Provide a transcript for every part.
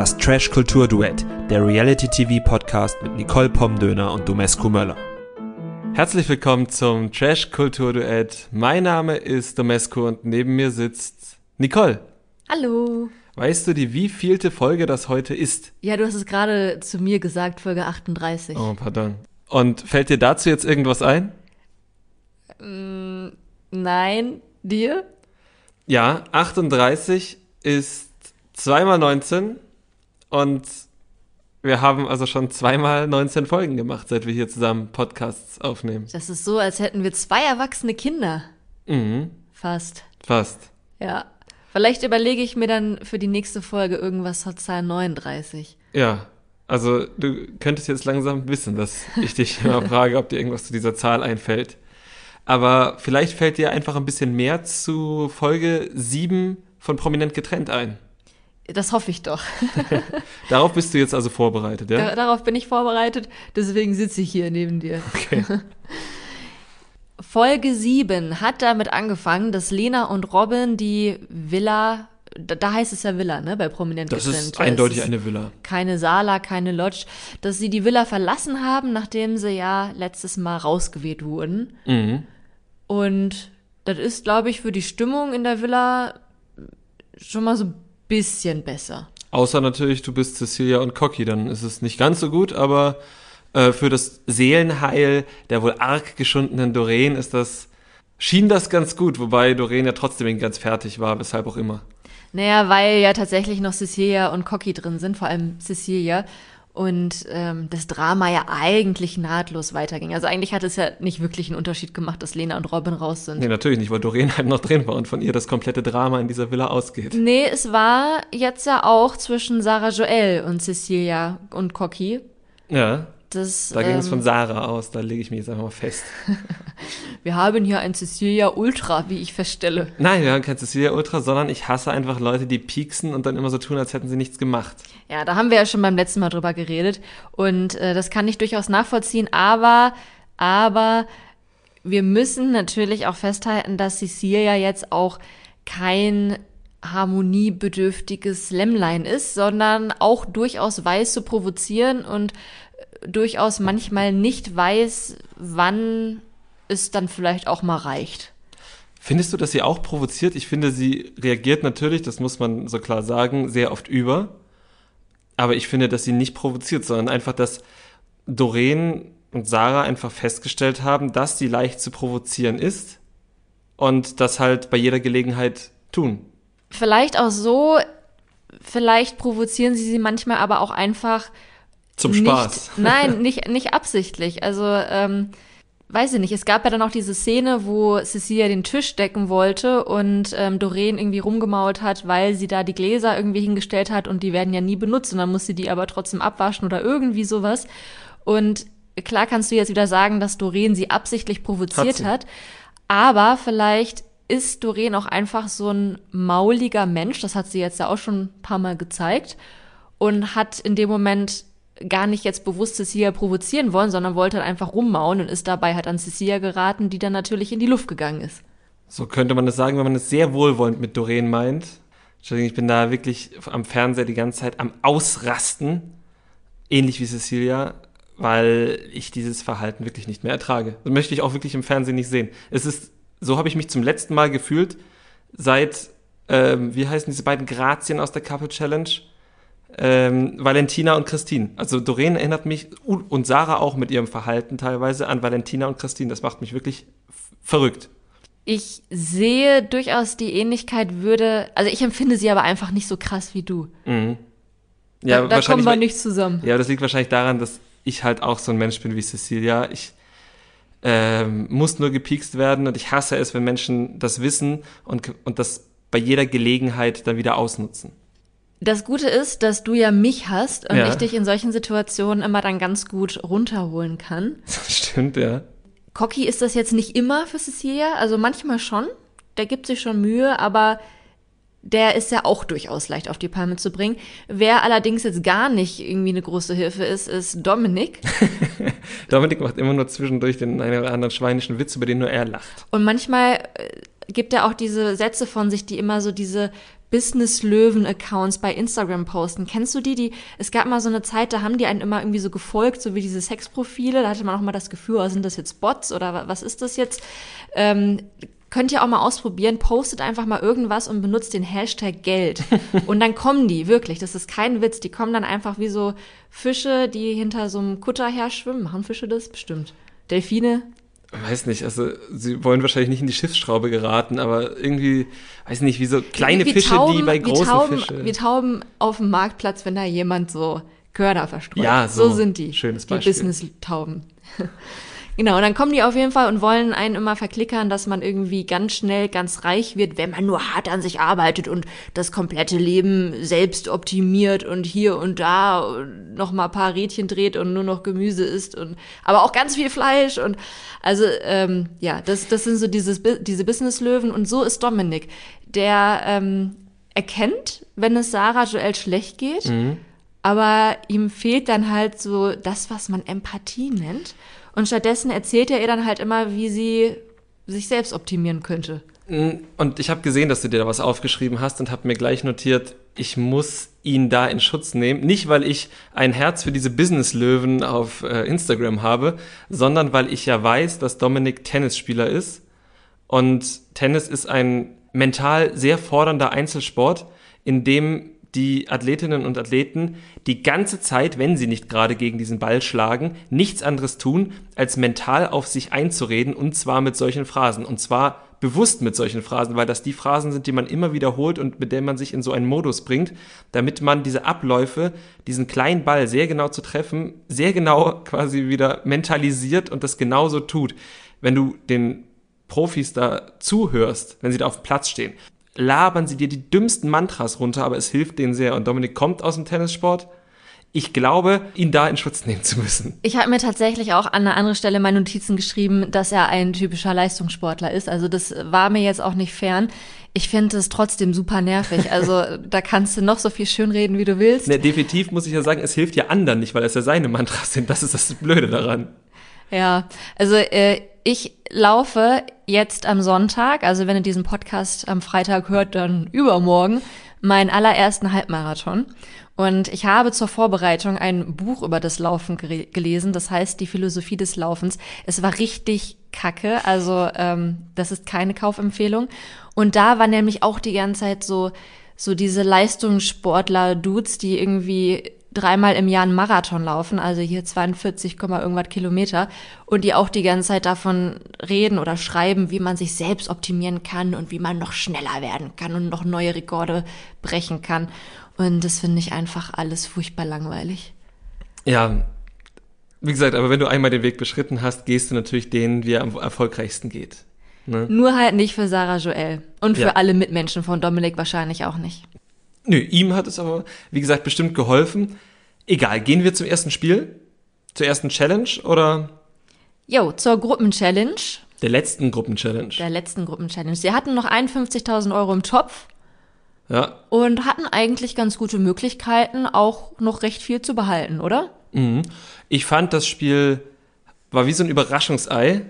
Das Trash Kultur Duett, der Reality TV Podcast mit Nicole Pomdöner und Domescu Möller. Herzlich willkommen zum Trash Kultur Duett. Mein Name ist Domescu und neben mir sitzt Nicole. Hallo. Weißt du, die wievielte Folge das heute ist? Ja, du hast es gerade zu mir gesagt, Folge 38. Oh, pardon. Und fällt dir dazu jetzt irgendwas ein? Mm, nein, dir? Ja, 38 ist zweimal 19 und wir haben also schon zweimal 19 Folgen gemacht, seit wir hier zusammen Podcasts aufnehmen. Das ist so, als hätten wir zwei erwachsene Kinder. Mhm. Fast. Fast. Ja. Vielleicht überlege ich mir dann für die nächste Folge irgendwas zur Zahl 39. Ja. Also du könntest jetzt langsam wissen, dass ich dich immer frage, ob dir irgendwas zu dieser Zahl einfällt. Aber vielleicht fällt dir einfach ein bisschen mehr zu Folge 7 von Prominent getrennt ein. Das hoffe ich doch. Darauf bist du jetzt also vorbereitet, ja? Da, darauf bin ich vorbereitet, deswegen sitze ich hier neben dir. Okay. Folge 7 hat damit angefangen, dass Lena und Robin die Villa, da, da heißt es ja Villa, ne, bei Prominent Das getrennt. ist eindeutig ist eine Villa. Keine Sala, keine Lodge, dass sie die Villa verlassen haben, nachdem sie ja letztes Mal rausgeweht wurden. Mhm. Und das ist, glaube ich, für die Stimmung in der Villa schon mal so ein bisschen besser. Außer natürlich, du bist Cecilia und Cocky, dann ist es nicht ganz so gut, aber äh, für das Seelenheil der wohl arg geschundenen Doreen ist das, schien das ganz gut, wobei Doreen ja trotzdem ganz fertig war, weshalb auch immer. Naja, weil ja tatsächlich noch Cecilia und Cocky drin sind, vor allem Cecilia. Und ähm, das Drama ja eigentlich nahtlos weiterging. Also eigentlich hat es ja nicht wirklich einen Unterschied gemacht, dass Lena und Robin raus sind. Nee, natürlich nicht, weil Doreen halt noch drin war und von ihr das komplette Drama in dieser Villa ausgeht. Nee, es war jetzt ja auch zwischen Sarah Joel und Cecilia und Cocky. Ja, Das, da ging es ähm, von Sarah aus, da lege ich mich jetzt einfach mal fest. Wir haben hier ein Cecilia Ultra, wie ich feststelle. Nein, wir haben kein Cecilia Ultra, sondern ich hasse einfach Leute, die pieksen und dann immer so tun, als hätten sie nichts gemacht. Ja, da haben wir ja schon beim letzten Mal drüber geredet. Und äh, das kann ich durchaus nachvollziehen, aber, aber wir müssen natürlich auch festhalten, dass Cecilia jetzt auch kein harmoniebedürftiges Lämmlein ist, sondern auch durchaus weiß zu provozieren und durchaus manchmal nicht weiß, wann es dann vielleicht auch mal reicht. Findest du, dass sie auch provoziert? Ich finde, sie reagiert natürlich, das muss man so klar sagen, sehr oft über. Aber ich finde, dass sie nicht provoziert, sondern einfach, dass Doreen und Sarah einfach festgestellt haben, dass sie leicht zu provozieren ist und das halt bei jeder Gelegenheit tun. Vielleicht auch so, vielleicht provozieren sie sie manchmal aber auch einfach Zum nicht, Spaß. Nein, nicht, nicht absichtlich. Also, ähm, weiß ich nicht. Es gab ja dann auch diese Szene, wo Cecilia den Tisch decken wollte und ähm, Doreen irgendwie rumgemault hat, weil sie da die Gläser irgendwie hingestellt hat und die werden ja nie benutzt und dann muss sie die aber trotzdem abwaschen oder irgendwie sowas. Und klar kannst du jetzt wieder sagen, dass Doreen sie absichtlich provoziert sie. hat, aber vielleicht ist Doreen auch einfach so ein mauliger Mensch, das hat sie jetzt ja auch schon ein paar Mal gezeigt und hat in dem Moment gar nicht jetzt bewusst Cecilia provozieren wollen, sondern wollte halt einfach rummauen und ist dabei halt an Cecilia geraten, die dann natürlich in die Luft gegangen ist. So könnte man es sagen, wenn man es sehr wohlwollend mit Doreen meint. Entschuldigung, ich bin da wirklich am Fernseher die ganze Zeit am Ausrasten. Ähnlich wie Cecilia, weil ich dieses Verhalten wirklich nicht mehr ertrage. Das möchte ich auch wirklich im Fernsehen nicht sehen. Es ist, so habe ich mich zum letzten Mal gefühlt, seit, ähm, wie heißen diese beiden Grazien aus der Couple Challenge? Ähm, Valentina und Christine. Also Doreen erinnert mich und Sarah auch mit ihrem Verhalten teilweise an Valentina und Christine. Das macht mich wirklich verrückt. Ich sehe durchaus die Ähnlichkeit würde, also ich empfinde sie aber einfach nicht so krass wie du. Mhm. Da, da kommen wir nicht zusammen. Ja, das liegt wahrscheinlich daran, dass ich halt auch so ein Mensch bin wie Cecilia. Ich ähm, muss nur gepiekst werden und ich hasse es, wenn Menschen das wissen und, und das bei jeder Gelegenheit dann wieder ausnutzen. Das Gute ist, dass du ja mich hast und Ja. ich dich in solchen Situationen immer dann ganz gut runterholen kann. Das stimmt, ja. Cocky ist das jetzt nicht immer für Cecilia, also manchmal schon. Der gibt sich schon Mühe, aber der ist ja auch durchaus leicht auf die Palme zu bringen. Wer allerdings jetzt gar nicht irgendwie eine große Hilfe ist, ist Dominik. Dominik macht immer nur zwischendurch den einen oder anderen schweinischen Witz, über den nur er lacht. Und manchmal äh, gibt er auch diese Sätze von sich, die immer so diese Business-Löwen-Accounts bei Instagram posten. Kennst du die? Die, es gab mal so eine Zeit, da haben die einen immer irgendwie so gefolgt, so wie diese Sexprofile. Da hatte man auch mal das Gefühl, oh, sind das jetzt Bots oder was ist das jetzt? Ähm, könnt ihr auch mal ausprobieren, postet einfach mal irgendwas und benutzt den Hashtag Geld. und dann kommen die, wirklich, das ist kein Witz, die kommen dann einfach wie so Fische, die hinter so einem Kutter her schwimmen. Machen Fische das? Bestimmt. Delfine? Weiß nicht, also sie wollen wahrscheinlich nicht in die Schiffsschraube geraten, aber irgendwie, weiß nicht, wie so kleine wie, wie Fische, Tauben, die bei großen Tauben, Fischen. Wie Tauben auf dem Marktplatz, wenn da jemand so Körner verstreut. Ja, so, so sind die. Schönes Beispiel. Die Business-Tauben. Genau, und dann kommen die auf jeden Fall und wollen einen immer verklickern, dass man irgendwie ganz schnell ganz reich wird, wenn man nur hart an sich arbeitet und das komplette Leben selbst optimiert und hier und da noch mal ein paar Rädchen dreht und nur noch Gemüse isst und aber auch ganz viel Fleisch und also ähm, ja, das das sind so dieses diese Businesslöwen und so ist Dominik, der ähm, erkennt, wenn es Sarah Joel schlecht geht. Mhm. Aber ihm fehlt dann halt so das, was man Empathie nennt. Und stattdessen erzählt er ihr dann halt immer, wie sie sich selbst optimieren könnte. Mm, und ich habe gesehen, dass du dir da was aufgeschrieben hast und habe mir gleich notiert, ich muss ihn da in Schutz nehmen. Nicht, weil ich ein Herz für diese Business-Löwen auf äh, Instagram habe, sondern weil ich ja weiß, dass Dominik Tennisspieler ist. Und Tennis ist ein mental sehr fordernder Einzelsport, in dem die Athletinnen und Athleten die ganze Zeit, wenn sie nicht gerade gegen diesen Ball schlagen, nichts anderes tun, als mental auf sich einzureden und zwar mit solchen Phrasen. Und zwar bewusst mit solchen Phrasen, weil das die Phrasen sind, die man immer wiederholt und mit denen man sich in so einen Modus bringt, damit man diese Abläufe, diesen kleinen Ball sehr genau zu treffen, sehr genau quasi wieder mentalisiert und das genauso tut. Wenn du den Profis da zuhörst, wenn sie da auf dem Platz stehen, labern sie dir die dümmsten Mantras runter, aber es hilft denen sehr. Und Dominik kommt aus dem Tennissport. Ich glaube, ihn da in Schutz nehmen zu müssen. Ich habe mir tatsächlich auch an einer anderen Stelle meine Notizen geschrieben, dass er ein typischer Leistungssportler ist. Also das war mir jetzt auch nicht fern. Ich finde es trotzdem super nervig. Also da kannst du noch so viel schönreden, wie du willst. Ne, definitiv muss ich ja sagen, es hilft ja anderen nicht, weil es ja seine Mantras sind. Das ist das Blöde daran. Ja, also äh, ich laufe jetzt am Sonntag, also wenn ihr diesen Podcast am Freitag hört, dann übermorgen, meinen allerersten Halbmarathon. Und ich habe zur Vorbereitung ein Buch über das Laufen gelesen, das heißt Die Philosophie des Laufens. Es war richtig kacke, also ähm, das ist keine Kaufempfehlung. Und da war nämlich auch die ganze Zeit so, so diese Leistungssportler-Dudes, die irgendwie dreimal im Jahr einen Marathon laufen, also hier 42, irgendwas Kilometer, und die auch die ganze Zeit davon reden oder schreiben, wie man sich selbst optimieren kann und wie man noch schneller werden kann und noch neue Rekorde brechen kann. Und das finde ich einfach alles furchtbar langweilig. Ja, wie gesagt, aber wenn du einmal den Weg beschritten hast, gehst du natürlich den, wie er am erfolgreichsten geht. Ne? Nur halt nicht für Sarah Joel. Und für ja. alle Mitmenschen von Dominik wahrscheinlich auch nicht. Nö, ihm hat es aber, wie gesagt, bestimmt geholfen. Egal, gehen wir zum ersten Spiel? Zur ersten Challenge oder? Jo, zur Gruppenchallenge. Der letzten Gruppenchallenge. Der letzten Gruppenchallenge. Sie hatten noch 51.000 Euro im Topf. Ja. Und hatten eigentlich ganz gute Möglichkeiten, auch noch recht viel zu behalten, oder? Mhm. Ich fand, das Spiel war wie so ein Überraschungsei.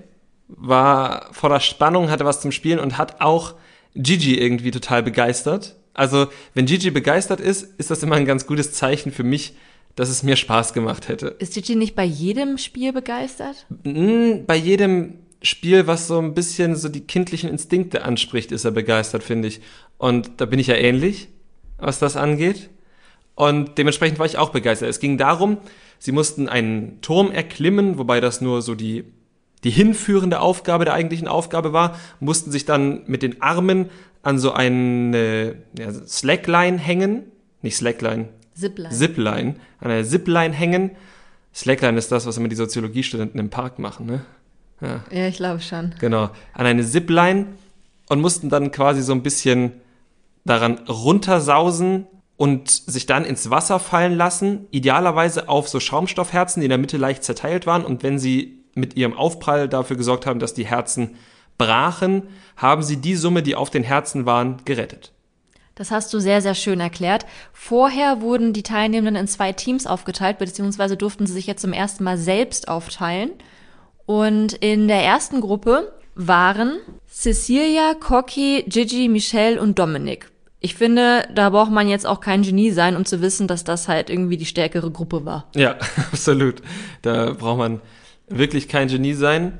War voller Spannung, hatte was zum Spielen und hat auch Gigi irgendwie total begeistert. Also, wenn Gigi begeistert ist, ist das immer ein ganz gutes Zeichen für mich, dass es mir Spaß gemacht hätte. Ist Gigi nicht bei jedem Spiel begeistert? Hm, bei jedem Spiel, was so ein bisschen so die kindlichen Instinkte anspricht, ist er begeistert, finde ich. Und da bin ich ja ähnlich, was das angeht. Und dementsprechend war ich auch begeistert. Es ging darum, sie mussten einen Turm erklimmen, wobei das nur so die, die hinführende Aufgabe der eigentlichen Aufgabe war, mussten sich dann mit den Armen an so eine ja, Slackline hängen. Nicht Slackline. Zipline. Zipline. An einer Zipline hängen. Slackline ist das, was immer die Soziologiestudenten im Park machen, ne? Ja, ja ich glaube schon. Genau. An eine Zipline und mussten dann quasi so ein bisschen daran runtersausen und sich dann ins Wasser fallen lassen, idealerweise auf so Schaumstoffherzen, die in der Mitte leicht zerteilt waren und wenn sie mit ihrem Aufprall dafür gesorgt haben, dass die Herzen brachen, haben sie die Summe, die auf den Herzen waren, gerettet. Das hast du sehr, sehr schön erklärt. Vorher wurden die Teilnehmenden in zwei Teams aufgeteilt, beziehungsweise durften sie sich jetzt zum ersten Mal selbst aufteilen. Und in der ersten Gruppe waren Cecilia, Cocky, Gigi, Michelle und Dominik. ich finde, da braucht man jetzt auch kein Genie sein, um zu wissen, dass das halt irgendwie die stärkere Gruppe war. Ja, absolut. Da braucht man wirklich kein Genie sein.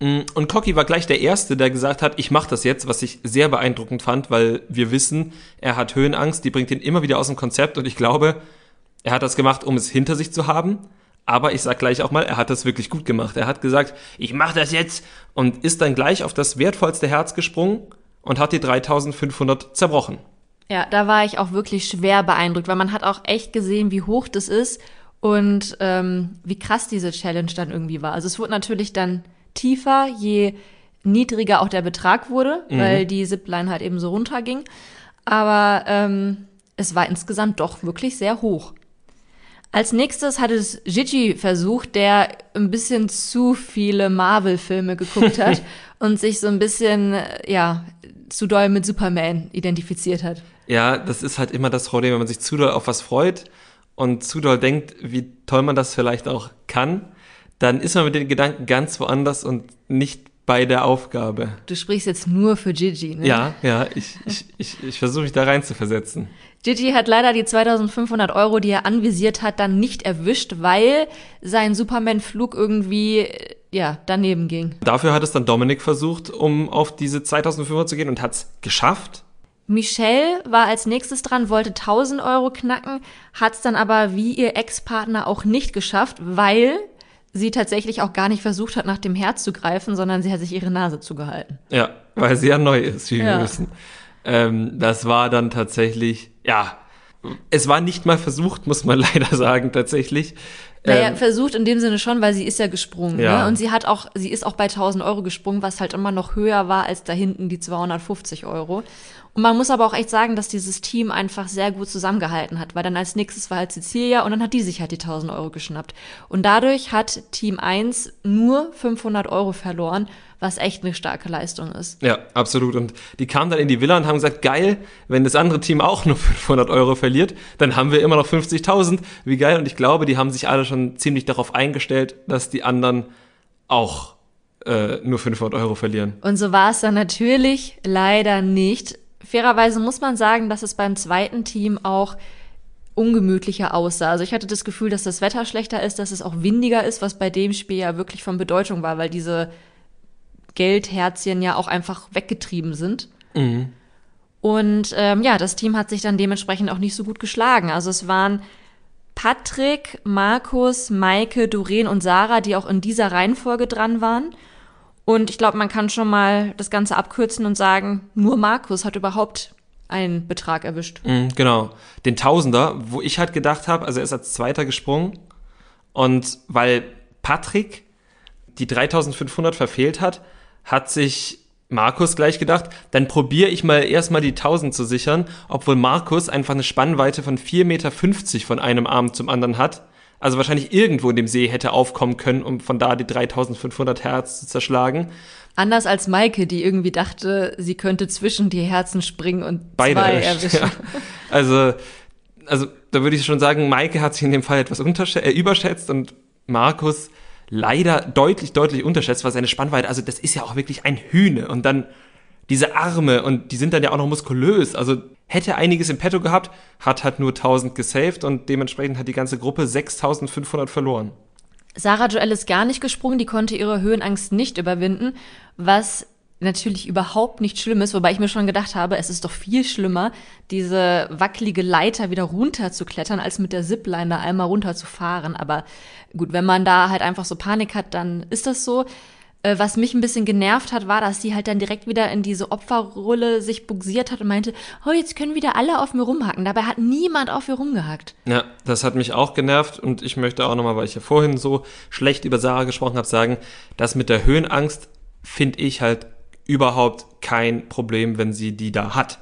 Mm, und Cocky war gleich der Erste, der gesagt hat, ich mache das jetzt, was ich sehr beeindruckend fand, weil wir wissen, er hat Höhenangst, die bringt ihn immer wieder aus dem Konzept und ich glaube, er hat das gemacht, um es hinter sich zu haben. Aber ich sag gleich auch mal, er hat das wirklich gut gemacht. Er hat gesagt, ich mache das jetzt und ist dann gleich auf das wertvollste Herz gesprungen und hat die 3500 zerbrochen. Ja, da war ich auch wirklich schwer beeindruckt, weil man hat auch echt gesehen, wie hoch das ist und ähm, wie krass diese Challenge dann irgendwie war. Also es wurde natürlich dann tiefer, je niedriger auch der Betrag wurde, mhm. weil die Zipline halt eben so runterging. Aber ähm, es war insgesamt doch wirklich sehr hoch. Als nächstes hat es Gigi versucht, der ein bisschen zu viele Marvel-Filme geguckt hat und sich so ein bisschen, ja, zu doll mit Superman identifiziert hat. Ja, das ist halt immer das Problem, wenn man sich zu doll auf was freut und zu doll denkt, wie toll man das vielleicht auch kann, dann ist man mit den Gedanken ganz woanders und nicht bei der Aufgabe. Du sprichst jetzt nur für Gigi, ne? Ja, ja, ich, ich, ich, ich versuche mich da rein zu versetzen. Gigi hat leider die 2500 Euro, die er anvisiert hat, dann nicht erwischt, weil sein Superman-Flug irgendwie, ja, daneben ging. Dafür hat es dann Dominik versucht, um auf diese 2500 zu gehen und hat es geschafft. Michelle war als nächstes dran, wollte 1000 Euro knacken, hat es dann aber wie ihr Ex-Partner auch nicht geschafft, weil sie tatsächlich auch gar nicht versucht hat, nach dem Herz zu greifen, sondern sie hat sich ihre Nase zugehalten. Ja, weil sie ja neu ist, wie ja. wir wissen. Ähm, das war dann tatsächlich, ja, es war nicht mal versucht, muss man leider sagen, tatsächlich. Naja, ähm, versucht in dem Sinne schon, weil sie ist ja gesprungen. Ja. Ne? Und sie hat auch, sie ist auch bei 1000 Euro gesprungen, was halt immer noch höher war als da hinten die 250 Euro. Und man muss aber auch echt sagen, dass dieses Team einfach sehr gut zusammengehalten hat, weil dann als nächstes war halt Cecilia und dann hat die sich halt die 1000 Euro geschnappt. Und dadurch hat Team 1 nur 500 Euro verloren, was echt eine starke Leistung ist. Ja, absolut. Und die kamen dann in die Villa und haben gesagt, geil, wenn das andere Team auch nur 500 Euro verliert, dann haben wir immer noch 50.000. Wie geil. Und ich glaube, die haben sich alle schon ziemlich darauf eingestellt, dass die anderen auch äh, nur 500 Euro verlieren. Und so war es dann natürlich leider nicht. Fairerweise muss man sagen, dass es beim zweiten Team auch ungemütlicher aussah. Also ich hatte das Gefühl, dass das Wetter schlechter ist, dass es auch windiger ist, was bei dem Spiel ja wirklich von Bedeutung war, weil diese Geldherzchen ja auch einfach weggetrieben sind. Mhm. Und ähm, ja, das Team hat sich dann dementsprechend auch nicht so gut geschlagen. Also es waren Patrick, Markus, Maike, Doreen und Sarah, die auch in dieser Reihenfolge dran waren. Und ich glaube, man kann schon mal das Ganze abkürzen und sagen, nur Markus hat überhaupt einen Betrag erwischt. Mhm, genau. Den Tausender, wo ich halt gedacht habe, also er ist als Zweiter gesprungen. Und weil Patrick die 3500 verfehlt hat, hat sich Markus gleich gedacht, dann probiere ich mal erstmal die 1000 zu sichern, obwohl Markus einfach eine Spannweite von 4,50 Meter von einem Arm zum anderen hat also wahrscheinlich irgendwo in dem See hätte aufkommen können, um von da die 3500 Hertz zu zerschlagen. Anders als Maike, die irgendwie dachte, sie könnte zwischen die Herzen springen und Beide zwei erwischen. Ja. Also, also da würde ich schon sagen, Maike hat sich in dem Fall etwas äh, überschätzt und Markus leider deutlich, deutlich unterschätzt, weil seine Spannweite, also das ist ja auch wirklich ein Hühne und dann diese Arme und die sind dann ja auch noch muskulös. Also hätte einiges im Petto gehabt, hat halt nur 1000 gesaved und dementsprechend hat die ganze Gruppe 6500 verloren. Sarah Joel ist gar nicht gesprungen, die konnte ihre Höhenangst nicht überwinden, was natürlich überhaupt nicht schlimm ist, wobei ich mir schon gedacht habe, es ist doch viel schlimmer, diese wackelige Leiter wieder runter zu klettern, als mit der Zipline da einmal runter zu fahren. Aber gut, wenn man da halt einfach so Panik hat, dann ist das so. Äh, was mich ein bisschen genervt hat, war, dass sie halt dann direkt wieder in diese Opferrolle sich buxiert hat und meinte, oh, jetzt können wieder alle auf mir rumhacken. Dabei hat niemand auf mir rumgehackt. Ja, das hat mich auch genervt und ich möchte auch nochmal, weil ich ja vorhin so schlecht über Sarah gesprochen habe, sagen, dass mit der Höhenangst finde ich halt überhaupt kein Problem, wenn sie die da hat.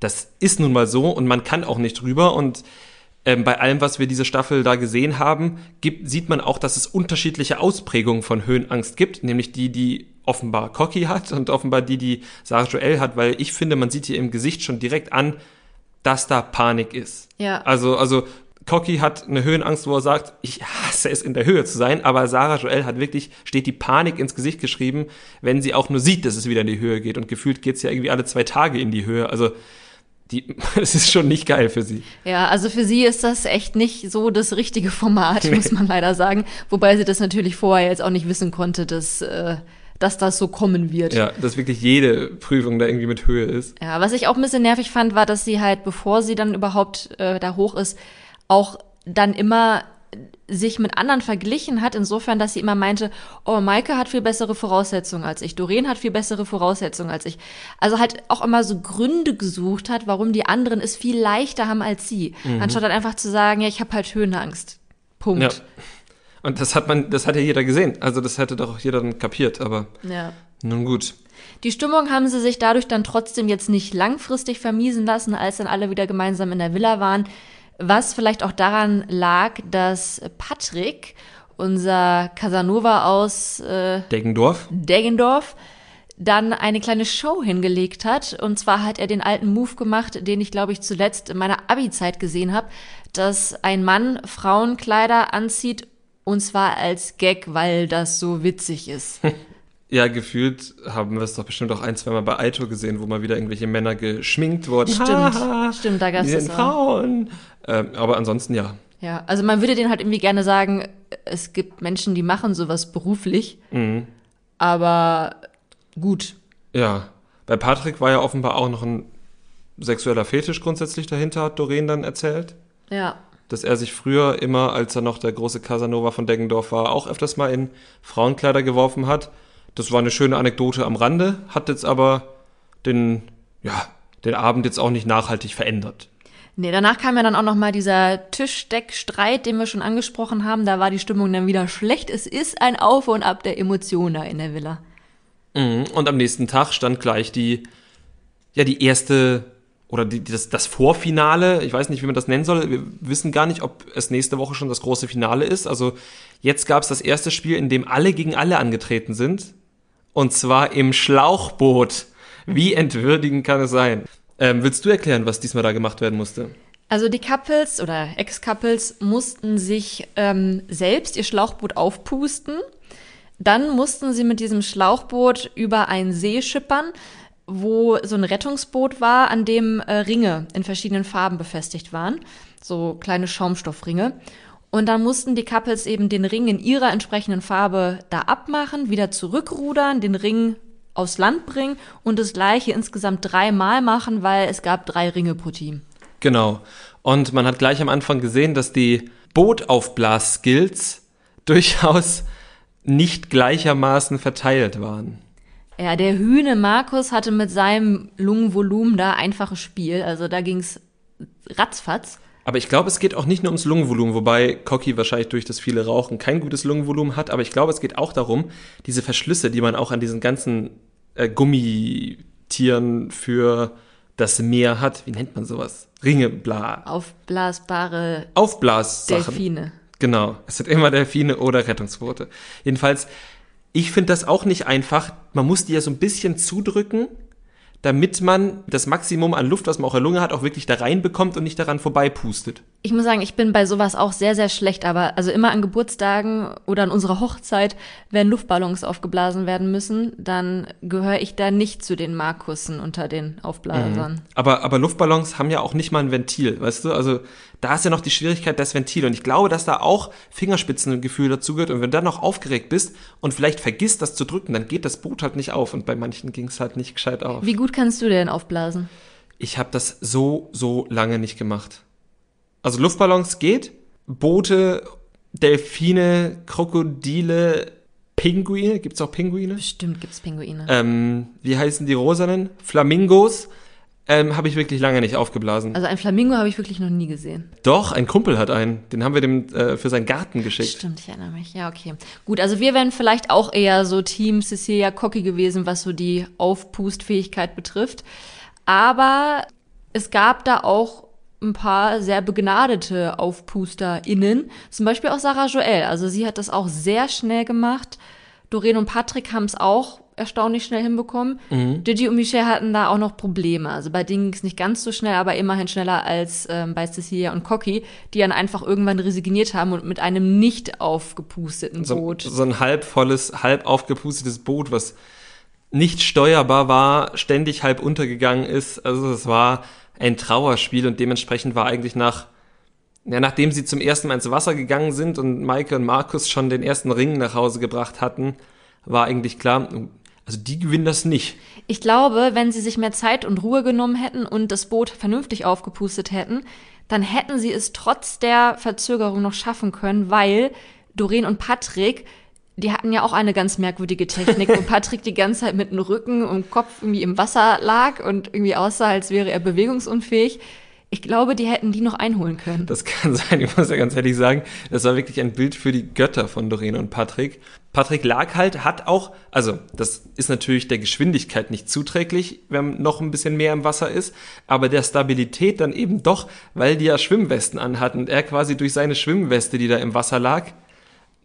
Das ist nun mal so und man kann auch nicht drüber und ähm, bei allem, was wir diese Staffel da gesehen haben, gibt, sieht man auch, dass es unterschiedliche Ausprägungen von Höhenangst gibt, nämlich die, die offenbar Cocky hat und offenbar die, die Sarah Joel hat, weil ich finde, man sieht hier im Gesicht schon direkt an, dass da Panik ist. Ja. Also, also Cocky hat eine Höhenangst, wo er sagt, ich hasse es in der Höhe zu sein, aber Sarah Joel hat wirklich, steht die Panik ins Gesicht geschrieben, wenn sie auch nur sieht, dass es wieder in die Höhe geht. Und gefühlt geht es ja irgendwie alle zwei Tage in die Höhe. Also die, es ist schon nicht geil für sie. Ja, also für sie ist das echt nicht so das richtige Format, nee. muss man leider sagen. Wobei sie das natürlich vorher jetzt auch nicht wissen konnte, dass, äh, dass das so kommen wird. Ja, dass wirklich jede Prüfung da irgendwie mit Höhe ist. Ja, was ich auch ein bisschen nervig fand, war, dass sie halt, bevor sie dann überhaupt äh, da hoch ist, auch dann immer sich mit anderen verglichen hat, insofern, dass sie immer meinte, oh, Maike hat viel bessere Voraussetzungen als ich, Doreen hat viel bessere Voraussetzungen als ich. Also halt auch immer so Gründe gesucht hat, warum die anderen es viel leichter haben als sie. Mhm. Anstatt dann einfach zu sagen, ja, ich habe halt Höhenangst. Punkt. Ja. Und das hat man, das hat ja jeder gesehen. Also das hätte doch jeder dann kapiert, aber ja. nun gut. Die Stimmung haben sie sich dadurch dann trotzdem jetzt nicht langfristig vermiesen lassen, als dann alle wieder gemeinsam in der Villa waren. Was vielleicht auch daran lag, dass Patrick, unser Casanova aus äh, Deggendorf, Deggendorf, dann eine kleine Show hingelegt hat. Und zwar hat er den alten Move gemacht, den ich, glaube ich, zuletzt in meiner Abi-Zeit gesehen habe, dass ein Mann Frauenkleider anzieht und zwar als Gag, weil das so witzig ist. Ja, gefühlt haben wir es doch bestimmt auch ein, zwei Mal bei Aito gesehen, wo mal wieder irgendwelche Männer geschminkt wurden. Stimmt, ha, stimmt, da gab es Frauen. Ähm, aber ansonsten ja. Ja, also man würde denen halt irgendwie gerne sagen, es gibt Menschen, die machen sowas beruflich. Mhm. Aber gut. Ja, bei Patrick war ja offenbar auch noch ein sexueller Fetisch grundsätzlich dahinter, hat Doreen dann erzählt. Ja. Dass er sich früher immer, als er noch der große Casanova von Deggendorf war, auch öfters mal in Frauenkleider geworfen hat das war eine schöne Anekdote am Rande, hat jetzt aber den, ja, den Abend jetzt auch nicht nachhaltig verändert. Nee, danach kam ja dann auch noch mal dieser Tischdeckstreit, den wir schon angesprochen haben. Da war die Stimmung dann wieder schlecht. Es ist ein Auf und Ab der Emotionen da in der Villa. Mhm. Und am nächsten Tag stand gleich die, ja, die erste oder die, das, das Vorfinale. Ich weiß nicht, wie man das nennen soll. Wir wissen gar nicht, ob es nächste Woche schon das große Finale ist. Also jetzt gab es das erste Spiel, in dem alle gegen alle angetreten sind. Und zwar im Schlauchboot. Wie entwürdigend kann es sein? Ähm, willst du erklären, was diesmal da gemacht werden musste? Also die Couples oder Ex-Couples mussten sich ähm, selbst ihr Schlauchboot aufpusten. Dann mussten sie mit diesem Schlauchboot über einen See schippern, wo so ein Rettungsboot war, an dem äh, Ringe in verschiedenen Farben befestigt waren. So kleine Schaumstoffringe. Und dann mussten die Couples eben den Ring in ihrer entsprechenden Farbe da abmachen, wieder zurückrudern, den Ring aufs Land bringen und das gleiche insgesamt dreimal machen, weil es gab drei Ringe pro Team. Genau. Und man hat gleich am Anfang gesehen, dass die Bootaufblas-Skills durchaus nicht gleichermaßen verteilt waren. Ja, der Hühne Markus hatte mit seinem Lungenvolumen da einfaches Spiel. Also da ging's ratzfatz. Aber ich glaube, es geht auch nicht nur ums Lungenvolumen, wobei Cocky wahrscheinlich durch das viele Rauchen kein gutes Lungenvolumen hat. Aber ich glaube, es geht auch darum, diese Verschlüsse, die man auch an diesen ganzen äh, Gummitieren für das Meer hat. Wie nennt man sowas? Ringe, bla. Aufblasbare Aufblassachen. Delfine. Genau. Es sind immer Delfine oder Rettungsboote. Jedenfalls, ich finde das auch nicht einfach. Man muss die ja so ein bisschen zudrücken damit man das Maximum an Luft, was man auch in der Lunge hat, auch wirklich da reinbekommt und nicht daran vorbeipustet. Ich muss sagen, ich bin bei sowas auch sehr, sehr schlecht, aber also immer an Geburtstagen oder an unserer Hochzeit, wenn Luftballons aufgeblasen werden müssen, dann gehöre ich da nicht zu den Markussen unter den Aufblasern. Mhm. Aber, aber Luftballons haben ja auch nicht mal ein Ventil, weißt du? Also da ist ja noch die Schwierigkeit das Ventil. Und ich glaube, dass da auch Fingerspitzengefühl dazu gehört. Und wenn du dann noch aufgeregt bist und vielleicht vergisst, das zu drücken, dann geht das Boot halt nicht auf. Und bei manchen ging es halt nicht gescheit auf. Wie gut kannst du denn aufblasen? Ich habe das so, so lange nicht gemacht. Also Luftballons geht, Boote, Delfine, Krokodile, Pinguine, gibt's auch Pinguine? Bestimmt gibt's Pinguine. Ähm, wie heißen die rosanen? Flamingos ähm, habe ich wirklich lange nicht aufgeblasen. Also ein Flamingo habe ich wirklich noch nie gesehen. Doch, ein Kumpel hat einen. Den haben wir dem äh, für seinen Garten geschickt. Stimmt, ich erinnere mich. Ja, okay. Gut, also wir wären vielleicht auch eher so Team Cecilia Cocky gewesen, was so die Aufpustfähigkeit betrifft. Aber es gab da auch ein paar sehr begnadete AufpusterInnen. Zum Beispiel auch Sarah Joel. Also sie hat das auch sehr schnell gemacht. Doreen und Patrick haben es auch erstaunlich schnell hinbekommen. Mhm. Digi und Michelle hatten da auch noch Probleme. Also bei denen ging es nicht ganz so schnell, aber immerhin schneller als ähm, bei Cecilia und Cocky, die dann einfach irgendwann resigniert haben und mit einem nicht aufgepusteten so, Boot. So ein halb volles, halb aufgepustetes Boot, was nicht steuerbar war, ständig halb untergegangen ist. Also es war ein Trauerspiel und dementsprechend war eigentlich nach, ja, nachdem sie zum ersten Mal ins Wasser gegangen sind und Maike und Markus schon den ersten Ring nach Hause gebracht hatten, war eigentlich klar, also die gewinnen das nicht. Ich glaube, wenn sie sich mehr Zeit und Ruhe genommen hätten und das Boot vernünftig aufgepustet hätten, dann hätten sie es trotz der Verzögerung noch schaffen können, weil Doreen und Patrick die hatten ja auch eine ganz merkwürdige Technik, wo Patrick die ganze Zeit mit dem Rücken und Kopf irgendwie im Wasser lag und irgendwie aussah, als wäre er bewegungsunfähig. Ich glaube, die hätten die noch einholen können. Das kann sein, ich muss ja ganz ehrlich sagen, das war wirklich ein Bild für die Götter von Doreen und Patrick. Patrick lag halt, hat auch, also das ist natürlich der Geschwindigkeit nicht zuträglich, wenn noch ein bisschen mehr im Wasser ist, aber der Stabilität dann eben doch, weil die ja Schwimmwesten anhatten und er quasi durch seine Schwimmweste, die da im Wasser lag,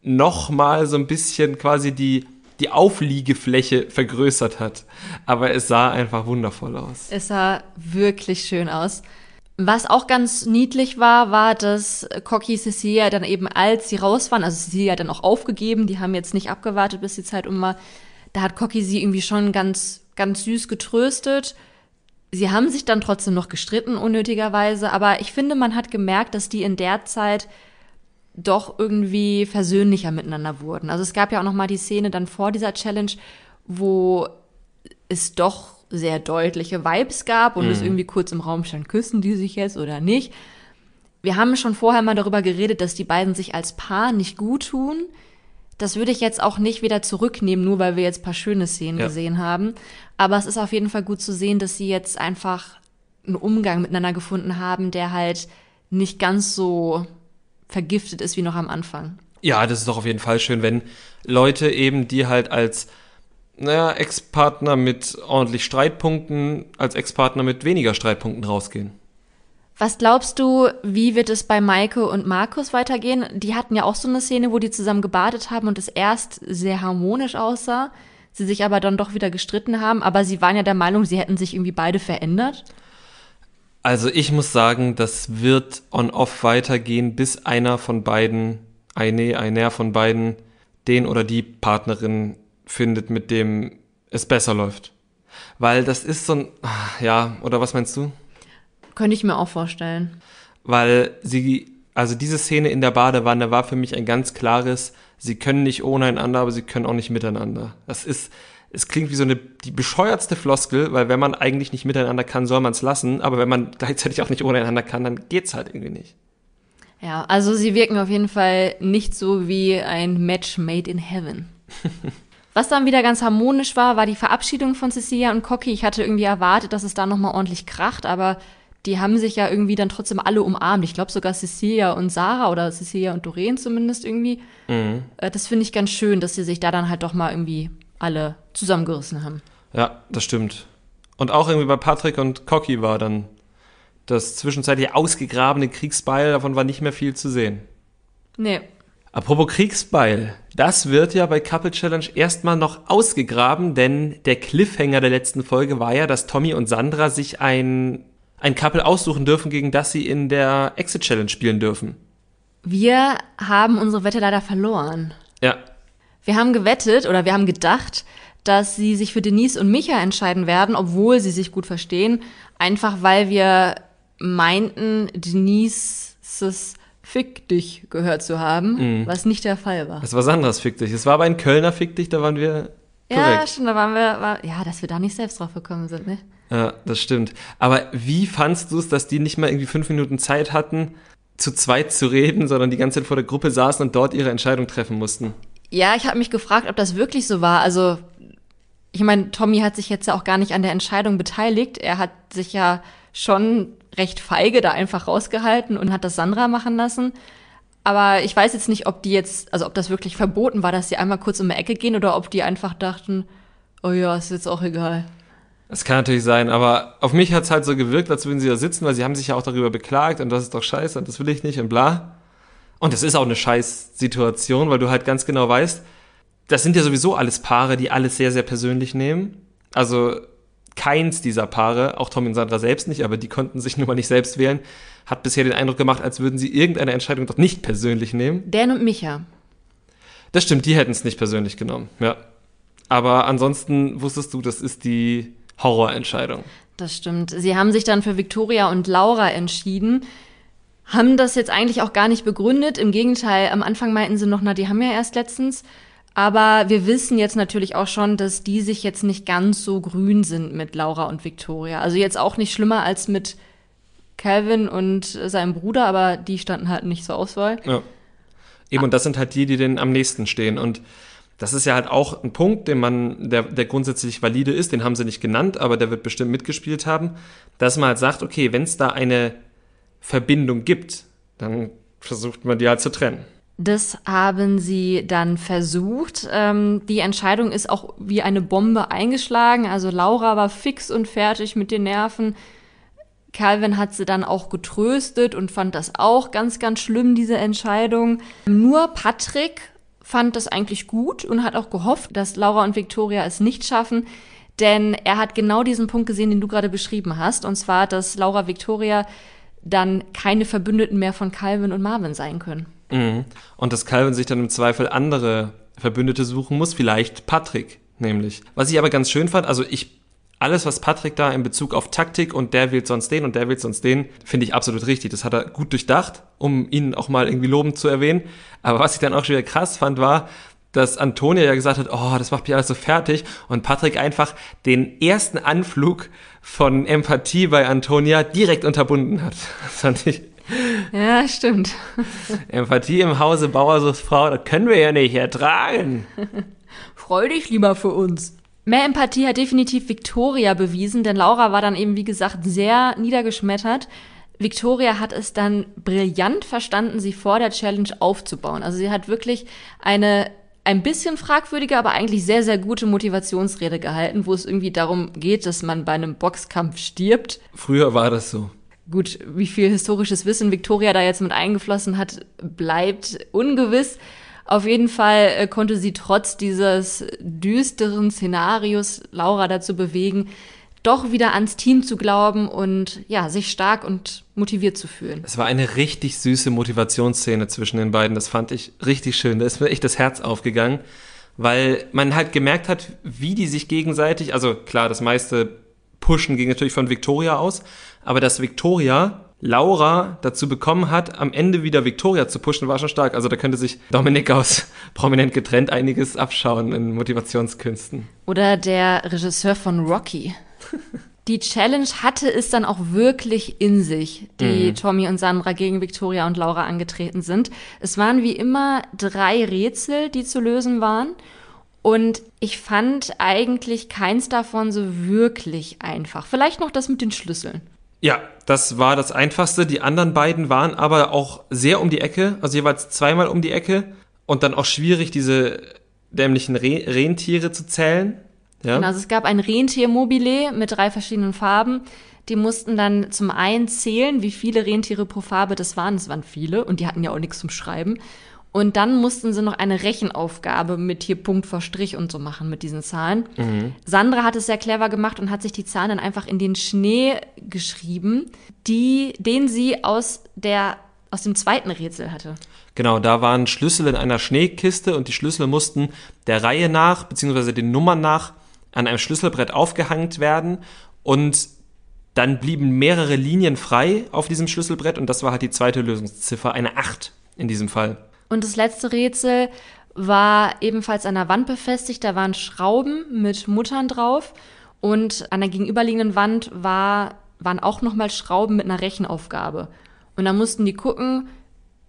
noch mal so ein bisschen quasi die die Aufliegefläche vergrößert hat. Aber es sah einfach wundervoll aus. Es sah wirklich schön aus. Was auch ganz niedlich war, war, dass Cocky Cecilia dann eben, als sie raus waren, also Cecilia hat dann auch aufgegeben, die haben jetzt nicht abgewartet, bis die Zeit um war, da hat Cocky sie irgendwie schon ganz, ganz süß getröstet. Sie haben sich dann trotzdem noch gestritten, unnötigerweise, aber ich finde, man hat gemerkt, dass die in der Zeit doch irgendwie versöhnlicher miteinander wurden. Also es gab ja auch noch mal die Szene dann vor dieser Challenge, wo es doch sehr deutliche Vibes gab und mhm. es irgendwie kurz im Raum stand, küssen die sich jetzt oder nicht. Wir haben schon vorher mal darüber geredet, dass die beiden sich als Paar nicht gut tun. Das würde ich jetzt auch nicht wieder zurücknehmen, nur weil wir jetzt paar schöne Szenen ja. gesehen haben. Aber es ist auf jeden Fall gut zu sehen, dass sie jetzt einfach einen Umgang miteinander gefunden haben, der halt nicht ganz so vergiftet ist wie noch am Anfang. Ja, das ist doch auf jeden Fall schön, wenn Leute eben, die halt als naja, Ex-Partner mit ordentlich Streitpunkten, als Ex-Partner mit weniger Streitpunkten rausgehen. Was glaubst du, wie wird es bei Maike und Markus weitergehen? Die hatten ja auch so eine Szene, wo die zusammen gebadet haben und es erst sehr harmonisch aussah, sie sich aber dann doch wieder gestritten haben, aber sie waren ja der Meinung, sie hätten sich irgendwie beide verändert. Also ich muss sagen, das wird on-off weitergehen, bis einer von beiden, eine, einer von beiden, den oder die Partnerin findet, mit dem es besser läuft. Weil das ist so ein, ja, oder was meinst du? Könnte ich mir auch vorstellen. Weil sie, also diese Szene in der Badewanne war für mich ein ganz klares, sie können nicht ohne einander, aber sie können auch nicht miteinander. Das ist, es klingt wie so eine die bescheuertste Floskel, weil wenn man eigentlich nicht miteinander kann, soll man es lassen, aber wenn man gleichzeitig auch nicht ohne einander kann, dann geht's halt irgendwie nicht. Ja, also sie wirken auf jeden Fall nicht so wie ein Match made in heaven. Was dann wieder ganz harmonisch war, war die Verabschiedung von Cecilia und Cocky. Ich hatte irgendwie erwartet, dass es da nochmal ordentlich kracht, aber die haben sich ja irgendwie dann trotzdem alle umarmt. Ich glaube sogar Cecilia und Sarah oder Cecilia und Doreen zumindest irgendwie. Mhm. Äh, das finde ich ganz schön, dass sie sich da dann halt doch mal irgendwie alle zusammengerissen haben. Ja, das stimmt. Und auch irgendwie bei Patrick und Cocky war dann das zwischenzeitlich ausgegrabene Kriegsbeil, davon war nicht mehr viel zu sehen. Nee. Apropos Kriegsbeil, das wird ja bei Couple Challenge erstmal noch ausgegraben, denn der Cliffhanger der letzten Folge war ja, dass Tommy und Sandra sich ein, ein Couple aussuchen dürfen, gegen das sie in der Exit Challenge spielen dürfen. Wir haben unsere Wette leider verloren. Ja, wir haben gewettet oder wir haben gedacht, dass sie sich für Denise und Micha entscheiden werden, obwohl sie sich gut verstehen. Einfach weil wir meinten, Denises Fick dich gehört zu haben, mhm. was nicht der Fall war. Es war Sandras Fick dich. Es war aber ein Kölner Fick dich, da waren wir korrekt. Ja, schon, da waren wir, war, ja, dass wir da nicht selbst drauf gekommen sind, ne? Ja, das stimmt. Aber wie fandst du es, dass die nicht mal irgendwie fünf Minuten Zeit hatten, zu zweit zu reden, sondern die ganze Zeit vor der Gruppe saßen und dort ihre Entscheidung treffen mussten? Ja, ich habe mich gefragt, ob das wirklich so war. Also, ich meine, Tommy hat sich jetzt ja auch gar nicht an der Entscheidung beteiligt. Er hat sich ja schon recht feige da einfach rausgehalten und hat das Sandra machen lassen. Aber ich weiß jetzt nicht, ob die jetzt, also ob das wirklich verboten war, dass sie einmal kurz um die Ecke gehen oder ob die einfach dachten, oh ja, ist jetzt auch egal. Das kann natürlich sein, aber auf mich hat's halt so gewirkt, als würden sie da sitzen, weil sie haben sich ja auch darüber beklagt und das ist doch scheiße und das will ich nicht und bla. Und das ist auch eine Scheiß-Situation, weil du halt ganz genau weißt, das sind ja sowieso alles Paare, die alles sehr, sehr persönlich nehmen. Also keins dieser Paare, auch Tom und Sandra selbst nicht, aber die konnten sich nun mal nicht selbst wählen, hat bisher den Eindruck gemacht, als würden sie irgendeine Entscheidung doch nicht persönlich nehmen. Dan und Micha. Das stimmt, die hätten es nicht persönlich genommen, ja. Aber ansonsten wusstest du, das ist die Horrorentscheidung. Das stimmt. Sie haben sich dann für Victoria und Laura entschieden, haben das jetzt eigentlich auch gar nicht begründet. Im Gegenteil, am Anfang meinten sie noch, na, die haben ja erst letztens. Aber wir wissen jetzt natürlich auch schon, dass die sich jetzt nicht ganz so grün sind mit Laura und Victoria. Also jetzt auch nicht schlimmer als mit Calvin und seinem Bruder, aber die standen halt nicht zur Auswahl. Ja. Eben, und das sind halt die, die denen am nächsten stehen. Und das ist ja halt auch ein Punkt, den man, der, der grundsätzlich valide ist, den haben sie nicht genannt, aber der wird bestimmt mitgespielt haben, dass man halt sagt, okay, wenn es da eine Verbindung gibt, dann versucht man die halt zu trennen. Das haben sie dann versucht. Ähm, die Entscheidung ist auch wie eine Bombe eingeschlagen. Also Laura war fix und fertig mit den Nerven. Calvin hat sie dann auch getröstet und fand das auch ganz, ganz schlimm, diese Entscheidung. Nur Patrick fand das eigentlich gut und hat auch gehofft, dass Laura und Victoria es nicht schaffen. Denn er hat genau diesen Punkt gesehen, den du gerade beschrieben hast. Und zwar, dass Laura Victoria dann keine Verbündeten mehr von Calvin und Marvin sein können. Mhm. Und dass Calvin sich dann im Zweifel andere Verbündete suchen muss, vielleicht Patrick nämlich. Was ich aber ganz schön fand, also ich alles, was Patrick da in Bezug auf Taktik und der wählt sonst den und der wählt sonst den, finde ich absolut richtig. Das hat er gut durchdacht, um ihn auch mal irgendwie lobend zu erwähnen. Aber was ich dann auch schon wieder krass fand, war, dass Antonia ja gesagt hat, oh, das macht mich alles so fertig und Patrick einfach den ersten Anflug von Empathie bei Antonia direkt unterbunden hat. Das fand ich. Ja, stimmt. Empathie im Hause Bauersuchtfrau, das können wir ja nicht ertragen. Freu dich lieber für uns. Mehr Empathie hat definitiv Victoria bewiesen, denn Laura war dann eben, wie gesagt, sehr niedergeschmettert. Victoria hat es dann brillant verstanden, sie vor der Challenge aufzubauen. Also sie hat wirklich eine ein bisschen fragwürdige, aber eigentlich sehr, sehr gute Motivationsrede gehalten, wo es irgendwie darum geht, dass man bei einem Boxkampf stirbt. Früher war das so. Gut, wie viel historisches Wissen Victoria da jetzt mit eingeflossen hat, bleibt ungewiss. Auf jeden Fall äh, konnte sie trotz dieses düsteren Szenarios Laura dazu bewegen, doch wieder ans Team zu glauben und ja, sich stark und motiviert zu fühlen. Es war eine richtig süße Motivationsszene zwischen den beiden. Das fand ich richtig schön. Da ist mir echt das Herz aufgegangen, weil man halt gemerkt hat, wie die sich gegenseitig, also klar, das meiste Pushen ging natürlich von Victoria aus, aber dass Victoria Laura dazu bekommen hat, am Ende wieder Victoria zu pushen, war schon stark. Also da könnte sich Dominik aus Prominent getrennt einiges abschauen in Motivationskünsten. Oder der Regisseur von Rocky. Die Challenge hatte es dann auch wirklich in sich, die mhm. Tommy und Sandra gegen Victoria und Laura angetreten sind. Es waren wie immer drei Rätsel, die zu lösen waren. Und ich fand eigentlich keins davon so wirklich einfach. Vielleicht noch das mit den Schlüsseln. Ja, das war das Einfachste. Die anderen beiden waren aber auch sehr um die Ecke, also jeweils zweimal um die Ecke und dann auch schwierig, diese dämlichen Re Rentiere zu zählen. Ja. Genau, also es gab ein Rentiermobile mit drei verschiedenen Farben. Die mussten dann zum einen zählen, wie viele Rentiere pro Farbe das waren. Es waren viele und die hatten ja auch nichts zum Schreiben. Und dann mussten sie noch eine Rechenaufgabe mit hier Punkt vor Strich und so machen mit diesen Zahlen. Mhm. Sandra hat es sehr clever gemacht und hat sich die Zahlen dann einfach in den Schnee geschrieben, die, den sie aus der aus dem zweiten Rätsel hatte. Genau, da waren Schlüssel in einer Schneekiste und die Schlüssel mussten der Reihe nach, beziehungsweise den Nummern nach, an einem Schlüsselbrett aufgehangt werden und dann blieben mehrere Linien frei auf diesem Schlüsselbrett und das war halt die zweite Lösungsziffer, eine 8 in diesem Fall. Und das letzte Rätsel war ebenfalls an der Wand befestigt. Da waren Schrauben mit Muttern drauf. Und an der gegenüberliegenden Wand war, waren auch nochmal Schrauben mit einer Rechenaufgabe. Und da mussten die gucken,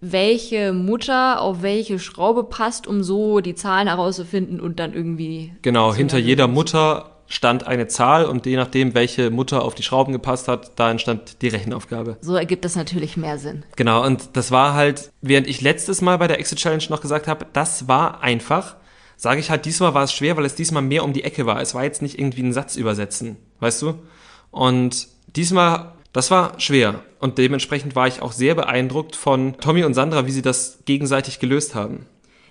welche Mutter auf welche Schraube passt, um so die Zahlen herauszufinden und dann irgendwie. Genau, hinter jeder Mutter stand eine Zahl und je nachdem, welche Mutter auf die Schrauben gepasst hat, da entstand die Rechenaufgabe. So ergibt das natürlich mehr Sinn. Genau, und das war halt, während ich letztes Mal bei der Exit Challenge noch gesagt habe, das war einfach, sage ich halt, diesmal war es schwer, weil es diesmal mehr um die Ecke war. Es war jetzt nicht irgendwie ein Satz übersetzen, weißt du? Und diesmal, das war schwer. Und dementsprechend war ich auch sehr beeindruckt von Tommy und Sandra, wie sie das gegenseitig gelöst haben.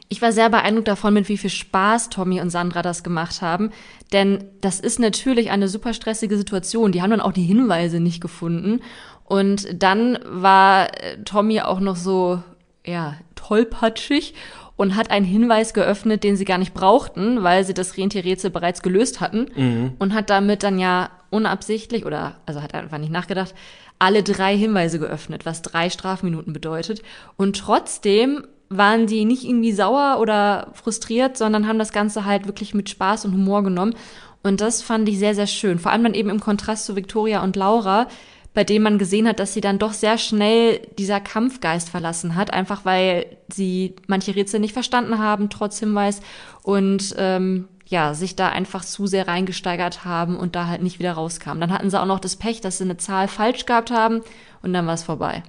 Ich war sehr beeindruckt davon, mit wie viel Spaß Tommy und Sandra das gemacht haben. Denn das ist natürlich eine super stressige Situation. Die haben dann auch die Hinweise nicht gefunden. Und dann war äh, Tommy auch noch so, ja, tollpatschig und hat einen Hinweis geöffnet, den sie gar nicht brauchten, weil sie das Rentierrätsel bereits gelöst hatten Mhm. und hat damit dann ja unabsichtlich oder also hat einfach nicht nachgedacht, alle drei Hinweise geöffnet, was drei Strafminuten bedeutet. Und trotzdem waren die nicht irgendwie sauer oder frustriert, sondern haben das Ganze halt wirklich mit Spaß und Humor genommen. Und das fand ich sehr, sehr schön. Vor allem dann eben im Kontrast zu Victoria und Laura, bei denen man gesehen hat, dass sie dann doch sehr schnell dieser Kampfgeist verlassen hat, einfach weil sie manche Rätsel nicht verstanden haben, trotz Hinweis und ähm, ja, sich da einfach zu sehr reingesteigert haben und da halt nicht wieder rauskamen. Dann hatten sie auch noch das Pech, dass sie eine Zahl falsch gehabt haben und dann war es vorbei.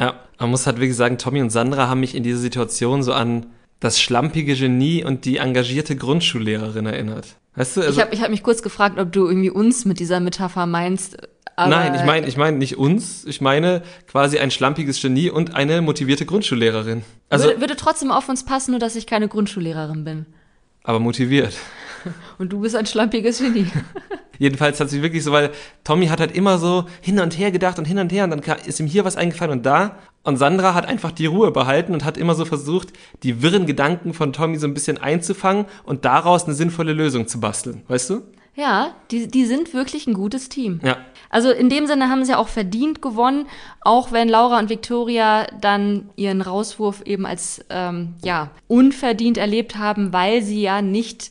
Ja, man muss halt wirklich sagen, Tommy und Sandra haben mich in dieser Situation so an das schlampige Genie und die engagierte Grundschullehrerin erinnert. Weißt du, also, ich habe ich hab mich kurz gefragt, ob du irgendwie uns mit dieser Metapher meinst. Nein, ich meine, ich meine nicht uns, ich meine quasi ein schlampiges Genie und eine motivierte Grundschullehrerin. Also, würde, würde trotzdem auf uns passen, nur dass ich keine Grundschullehrerin bin. aber motiviert. Und du bist ein schlampiges Genie. Jedenfalls hat sie wirklich so, weil Tommy hat halt immer so hin und her gedacht und hin und her und dann ist ihm hier was eingefallen und da. Und Sandra hat einfach die Ruhe behalten und hat immer so versucht, die wirren Gedanken von Tommy so ein bisschen einzufangen und daraus eine sinnvolle Lösung zu basteln. Weißt du? Ja, die, die sind wirklich ein gutes Team. Ja. Also in dem Sinne haben sie auch verdient gewonnen, auch wenn Laura und Victoria dann ihren Rauswurf eben als ähm, ja unverdient erlebt haben, weil sie ja nicht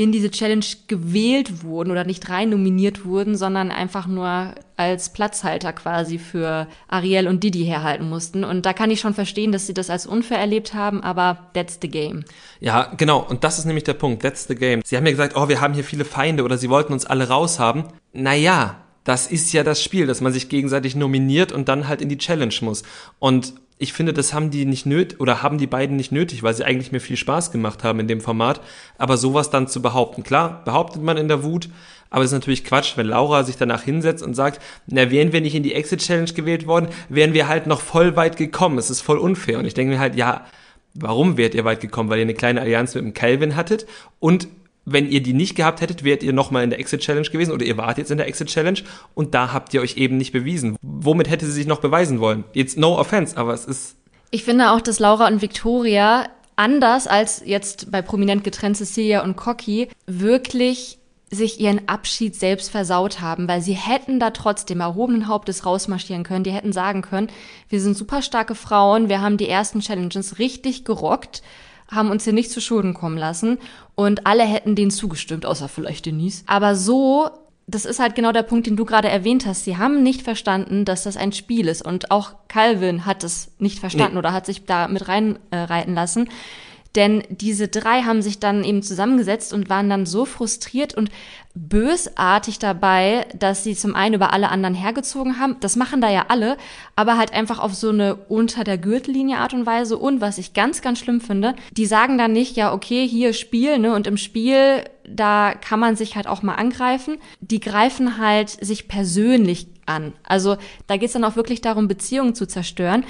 in diese Challenge gewählt wurden oder nicht rein nominiert wurden, sondern einfach nur als Platzhalter quasi für Ariel und Didi herhalten mussten. Und da kann ich schon verstehen, dass sie das als unfair erlebt haben, aber that's the game. Ja, genau. Und das ist nämlich der Punkt. That's the game. Sie haben ja gesagt, oh, wir haben hier viele Feinde oder sie wollten uns alle raushaben. Naja, das ist ja das Spiel, dass man sich gegenseitig nominiert und dann halt in die Challenge muss. Und ich finde, das haben die nicht nötig oder haben die beiden nicht nötig, weil sie eigentlich mir viel Spaß gemacht haben in dem Format. Aber sowas dann zu behaupten, klar, behauptet man in der Wut, aber das ist natürlich Quatsch, wenn Laura sich danach hinsetzt und sagt, na, wären wir nicht in die Exit Challenge gewählt worden, wären wir halt noch voll weit gekommen. Es ist voll unfair. Und ich denke mir halt, ja, warum wärt ihr weit gekommen? Weil ihr eine kleine Allianz mit dem Calvin hattet und wenn ihr die nicht gehabt hättet, wärt ihr nochmal in der Exit Challenge gewesen oder ihr wart jetzt in der Exit Challenge und da habt ihr euch eben nicht bewiesen. Womit hätte sie sich noch beweisen wollen? Jetzt no offense, aber es ist Ich finde auch, dass Laura und Victoria anders als jetzt bei prominent getrennt Cecilia und Cocky wirklich sich ihren Abschied selbst versaut haben, weil sie hätten da trotzdem erhobenen Hauptes rausmarschieren können. Die hätten sagen können, wir sind super starke Frauen, wir haben die ersten Challenges richtig gerockt, haben uns hier nicht zu Schulden kommen lassen und alle hätten denen zugestimmt, außer vielleicht Denise. Aber so das ist halt genau der Punkt, den du gerade erwähnt hast. Sie haben nicht verstanden, dass das ein Spiel ist. Und auch Calvin hat es nicht verstanden Nee. oder hat sich da mit reinreiten äh, reiten lassen. Denn diese drei haben sich dann eben zusammengesetzt und waren dann so frustriert und bösartig dabei, dass sie zum einen über alle anderen hergezogen haben. Das machen da ja alle, aber halt einfach auf so eine unter der Gürtellinie Art und Weise. Und was ich ganz, ganz schlimm finde, die sagen dann nicht, ja, okay, hier Spiel, ne, und im Spiel, da kann man sich halt auch mal angreifen. Die greifen halt sich persönlich an. Also da geht's dann auch wirklich darum, Beziehungen zu zerstören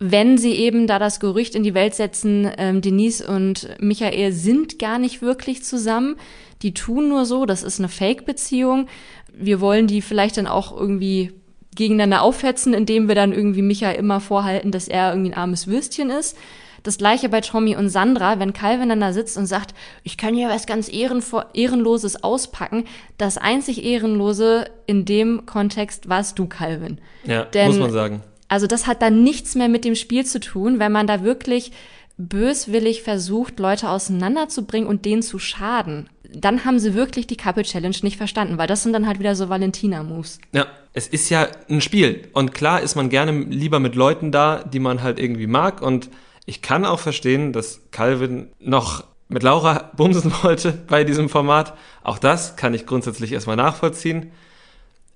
wenn sie eben da das Gerücht in die Welt setzen, ähm, Denise und Michael sind gar nicht wirklich zusammen, die tun nur so, das ist eine Fake-Beziehung. Wir wollen die vielleicht dann auch irgendwie gegeneinander aufhetzen, indem wir dann irgendwie Michael immer vorhalten, dass er irgendwie ein armes Würstchen ist. Das gleiche bei Tommy und Sandra, wenn Calvin dann da sitzt und sagt, ich kann hier was ganz Ehrenloses auspacken. Das einzig Ehrenlose in dem Kontext warst du, Calvin. ja, Denn- muss man sagen. Also das hat dann nichts mehr mit dem Spiel zu tun, wenn man da wirklich böswillig versucht, Leute auseinanderzubringen und denen zu schaden. Dann haben sie wirklich die Couple Challenge nicht verstanden, weil das sind dann halt wieder so Valentina-Moves. Ja, es ist ja ein Spiel. Und klar ist man gerne lieber mit Leuten da, die man halt irgendwie mag. Und ich kann auch verstehen, dass Calvin noch mit Laura bumsen wollte bei diesem Format. Auch das kann ich grundsätzlich erstmal nachvollziehen.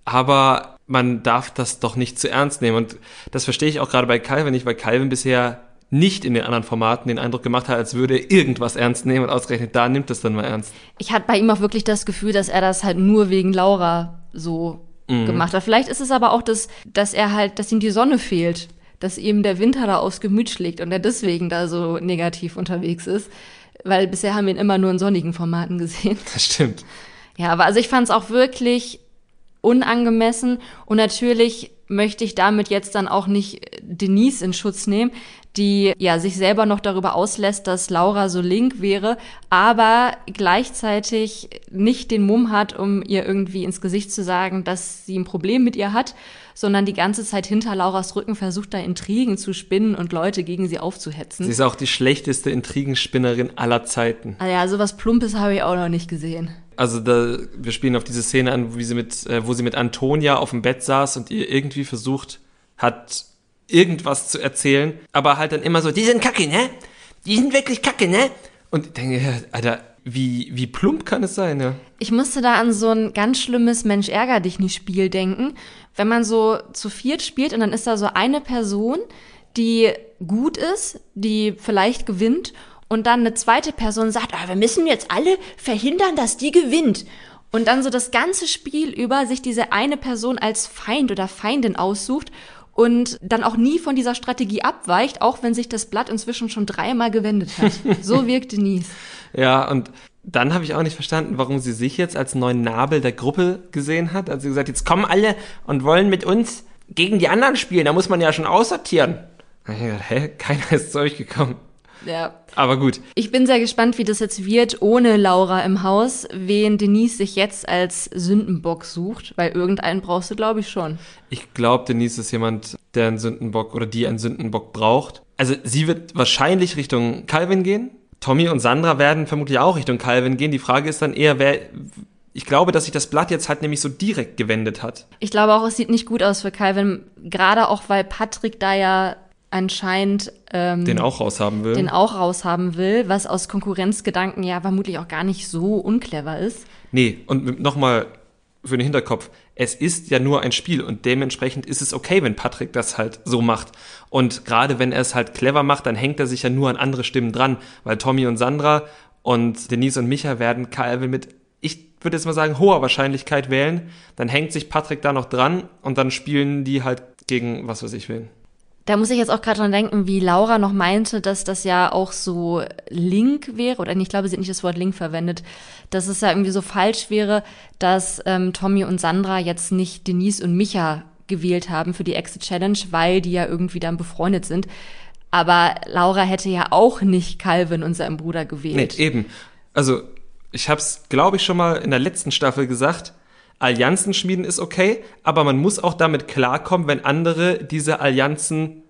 Aber man darf das doch nicht zu ernst nehmen. Und das verstehe ich auch gerade bei Calvin nicht, weil Calvin bisher nicht in den anderen Formaten den Eindruck gemacht hat, als würde er irgendwas ernst nehmen und ausgerechnet da nimmt es dann mal ernst. Ich hatte bei ihm auch wirklich das Gefühl, dass er das halt nur wegen Laura so gemacht hat. Vielleicht ist es aber auch das, dass er halt, dass ihm die Sonne fehlt, dass ihm der Winter da aufs Gemüt schlägt und er deswegen da so negativ unterwegs ist. Weil bisher haben wir ihn immer nur in sonnigen Formaten gesehen. Das stimmt. Ja, aber also ich fand es auch wirklich unangemessen. Und natürlich möchte ich damit jetzt dann auch nicht Denise in Schutz nehmen, die ja sich selber noch darüber auslässt, dass Laura so link wäre, aber gleichzeitig nicht den Mumm hat, um ihr irgendwie ins Gesicht zu sagen, dass sie ein Problem mit ihr hat, sondern die ganze Zeit hinter Lauras Rücken versucht, da Intrigen zu spinnen und Leute gegen sie aufzuhetzen. Sie ist auch die schlechteste Intrigenspinnerin aller Zeiten. Ah ja, sowas Plumpes habe ich auch noch nicht gesehen. Also da, wir spielen auf diese Szene an, wie sie mit, äh, wo sie mit Antonia auf dem Bett saß und ihr irgendwie versucht hat, irgendwas zu erzählen, aber halt dann immer so, die sind kacke, ne? Die sind wirklich kacke, ne? Und ich denke, Alter, wie, wie plump kann es sein, ja? Ich musste da an so ein ganz schlimmes Mensch ärger dich nicht Spiel denken, wenn man so zu viert spielt und dann ist da so eine Person, die gut ist, die vielleicht gewinnt und dann eine zweite Person sagt, ah, wir müssen jetzt alle verhindern, dass die gewinnt. Und dann so das ganze Spiel über sich diese eine Person als Feind oder Feindin aussucht und dann auch nie von dieser Strategie abweicht, auch wenn sich das Blatt inzwischen schon dreimal gewendet hat. So wirkt Denise. ja, und dann habe ich auch nicht verstanden, warum sie sich jetzt als neuen Nabel der Gruppe gesehen hat. Also sie gesagt, jetzt kommen alle und wollen mit uns gegen die anderen spielen. Da muss man ja schon aussortieren. Da hab ich gedacht, hä, keiner ist zu euch gekommen. Ja. Aber gut. Ich bin sehr gespannt, wie das jetzt wird ohne Laura im Haus, wen Denise sich jetzt als Sündenbock sucht, weil irgendeinen brauchst du, glaube ich, schon. Ich glaube, Denise ist jemand, der einen Sündenbock oder die einen Sündenbock braucht. Also sie wird wahrscheinlich Richtung Calvin gehen. Tommy und Sandra werden vermutlich auch Richtung Calvin gehen. Die Frage ist dann eher, wer. Ich glaube, dass sich das Blatt jetzt halt nämlich so direkt gewendet hat. Ich glaube auch, es sieht nicht gut aus für Calvin, gerade auch weil Patrick da ja anscheinend ähm, Den auch raushaben will. den auch raushaben will, was aus Konkurrenzgedanken ja vermutlich auch gar nicht so unclever ist. Nee, und nochmal für den Hinterkopf. Es ist ja nur ein Spiel und dementsprechend ist es okay, wenn Patrick das halt so macht. Und gerade wenn er es halt clever macht, dann hängt er sich ja nur an andere Stimmen dran, weil Tommy und Sandra und Denise und Micha werden Calvin mit, ich würde jetzt mal sagen, hoher Wahrscheinlichkeit wählen. Dann hängt sich Patrick da noch dran und dann spielen die halt gegen was weiß ich wen. Da muss ich jetzt auch gerade dran denken, wie Laura noch meinte, dass das ja auch so Link wäre, oder ich glaube, sie hat nicht das Wort Link verwendet, dass es ja irgendwie so falsch wäre, dass ähm, Tommy und Sandra jetzt nicht Denise und Micha gewählt haben für die Exit Challenge, weil die ja irgendwie dann befreundet sind. Aber Laura hätte ja auch nicht Calvin und seinen Bruder gewählt. Nee, eben. Also, ich habe es, glaube ich, schon mal in der letzten Staffel gesagt. Allianzen schmieden ist okay, aber man muss auch damit klarkommen, wenn andere diese Allianzen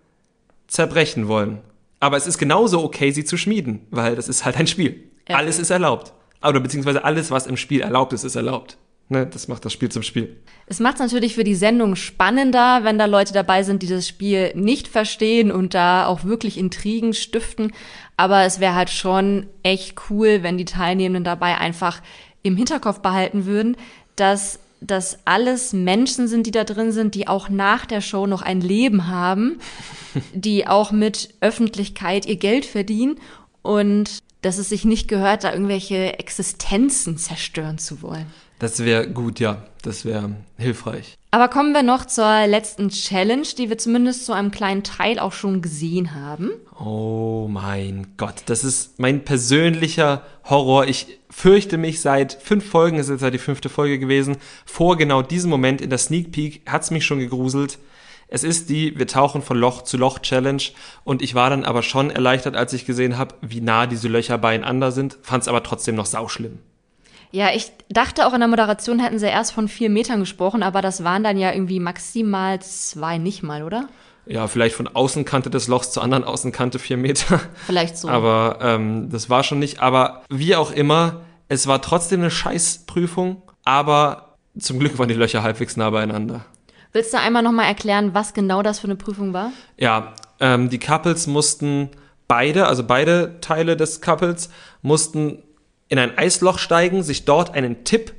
zerbrechen wollen. Aber es ist genauso okay, sie zu schmieden, weil das ist halt ein Spiel. Ja. Alles ist erlaubt. Oder beziehungsweise alles, was im Spiel erlaubt ist, ist erlaubt. Ne, das macht das Spiel zum Spiel. Es macht es natürlich für die Sendung spannender, wenn da Leute dabei sind, die das Spiel nicht verstehen und da auch wirklich Intrigen stiften. Aber es wäre halt schon echt cool, wenn die Teilnehmenden dabei einfach im Hinterkopf behalten würden, dass das alles Menschen sind, die da drin sind, die auch nach der Show noch ein Leben haben, die auch mit Öffentlichkeit ihr Geld verdienen und dass es sich nicht gehört, da irgendwelche Existenzen zerstören zu wollen. Das wäre gut, ja. Das wäre hilfreich. Aber kommen wir noch zur letzten Challenge, die wir zumindest zu einem kleinen Teil auch schon gesehen haben. Oh mein Gott, das ist mein persönlicher Horror. Ich fürchte mich seit fünf Folgen, es ist jetzt die fünfte Folge gewesen, vor genau diesem Moment in der Sneak Peek hat's mich schon gegruselt. Es ist die Wir tauchen von Loch zu Loch Challenge und ich war dann aber schon erleichtert, als ich gesehen habe, wie nah diese Löcher beieinander sind, fand's aber trotzdem noch sauschlimm. Ja, ich dachte auch in der Moderation hätten sie erst von vier Metern gesprochen, aber das waren dann ja irgendwie maximal zwei, nicht mal, oder? Ja, vielleicht von Außenkante des Lochs zur anderen Außenkante vier Meter. Vielleicht so. Aber ähm, das war schon nicht. Aber wie auch immer, es war trotzdem eine Scheißprüfung, aber zum Glück waren die Löcher halbwegs nah beieinander. Willst du einmal nochmal erklären, was genau das für eine Prüfung war? Ja, ähm, die Couples mussten beide, also beide Teile des Couples, mussten in ein Eisloch steigen, sich dort einen Tipp